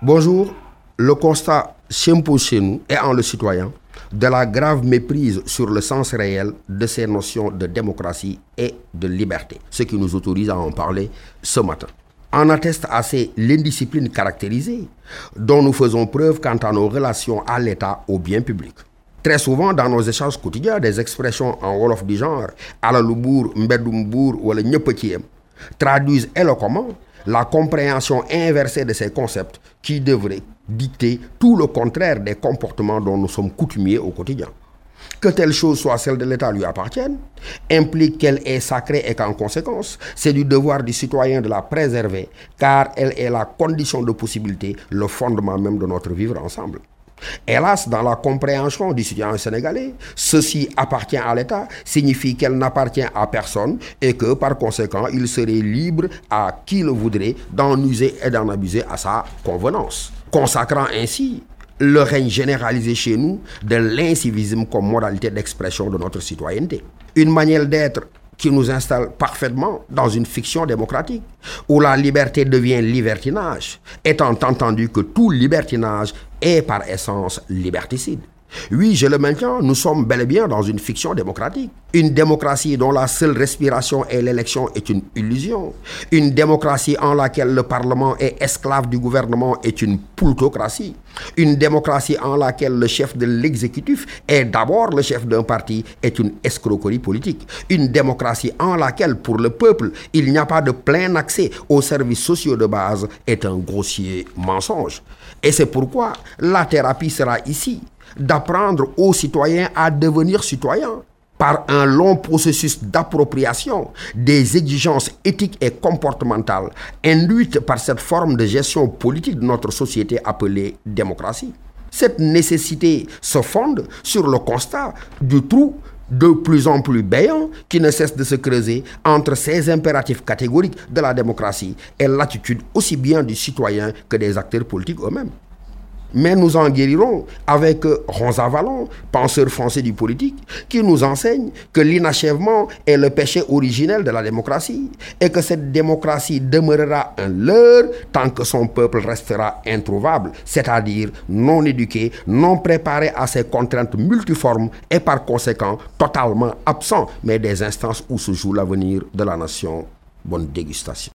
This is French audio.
Bonjour, le constat s'impose chez nous et en le citoyen de la grave méprise sur le sens réel de ces notions de démocratie et de liberté, ce qui nous autorise à en parler ce matin. En atteste assez l'indiscipline caractérisée dont nous faisons preuve quant à nos relations à l'État au bien public. Très souvent, dans nos échanges quotidiens, des expressions en Wolof du genre Mbedumbour ou le traduisent éloquemment la compréhension inversée de ces concepts qui devraient dicter tout le contraire des comportements dont nous sommes coutumiers au quotidien. Que telle chose soit celle de l'État lui appartienne implique qu'elle est sacrée et qu'en conséquence, c'est du devoir du citoyen de la préserver, car elle est la condition de possibilité, le fondement même de notre vivre ensemble. Hélas, dans la compréhension du citoyen sénégalais, ceci appartient à l'État signifie qu'elle n'appartient à personne et que par conséquent, il serait libre à qui le voudrait d'en user et d'en abuser à sa convenance, consacrant ainsi le règne généralisé chez nous de l'incivisme comme modalité d'expression de notre citoyenneté. Une manière d'être qui nous installe parfaitement dans une fiction démocratique, où la liberté devient libertinage, étant entendu que tout libertinage est par essence liberticide. Oui, je le maintiens, nous sommes bel et bien dans une fiction démocratique. Une démocratie dont la seule respiration est l'élection est une illusion. Une démocratie en laquelle le Parlement est esclave du gouvernement est une plutocratie. Une démocratie en laquelle le chef de l'exécutif est d'abord le chef d'un parti est une escroquerie politique. Une démocratie en laquelle, pour le peuple, il n'y a pas de plein accès aux services sociaux de base est un grossier mensonge. Et c'est pourquoi la thérapie sera ici d'apprendre aux citoyens à devenir citoyens par un long processus d'appropriation des exigences éthiques et comportementales induites par cette forme de gestion politique de notre société appelée démocratie. Cette nécessité se fonde sur le constat du trou de plus en plus béant qui ne cesse de se creuser entre ces impératifs catégoriques de la démocratie et l'attitude aussi bien du citoyen que des acteurs politiques eux-mêmes. Mais nous en guérirons avec Ronza Vallon, penseur français du politique, qui nous enseigne que l'inachèvement est le péché originel de la démocratie et que cette démocratie demeurera un leurre tant que son peuple restera introuvable, c'est-à-dire non éduqué, non préparé à ces contraintes multiformes et par conséquent totalement absent, mais des instances où se joue l'avenir de la nation. Bonne dégustation.